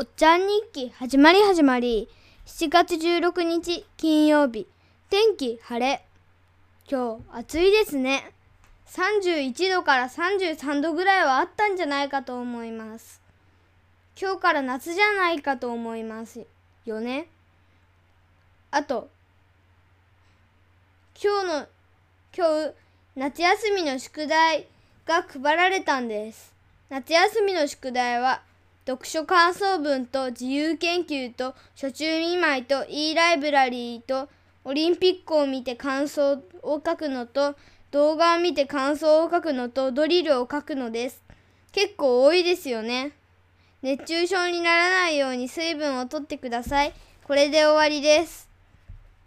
おっちゃん日記始まり始まり。7月16日金曜日。天気晴れ。今日暑いですね。31度から33度ぐらいはあったんじゃないかと思います。今日から夏じゃないかと思います。よね。あと今日の今日夏休みの宿題が配られたんです。夏休みの宿題は読書感想文と自由研究と初中見舞いと e ライブラリーとオリンピックを見て感想を書くのと動画を見て感想を書くのとドリルを書くのです。結構多いですよね。熱中症にならないように水分をとってください。これで終わりです。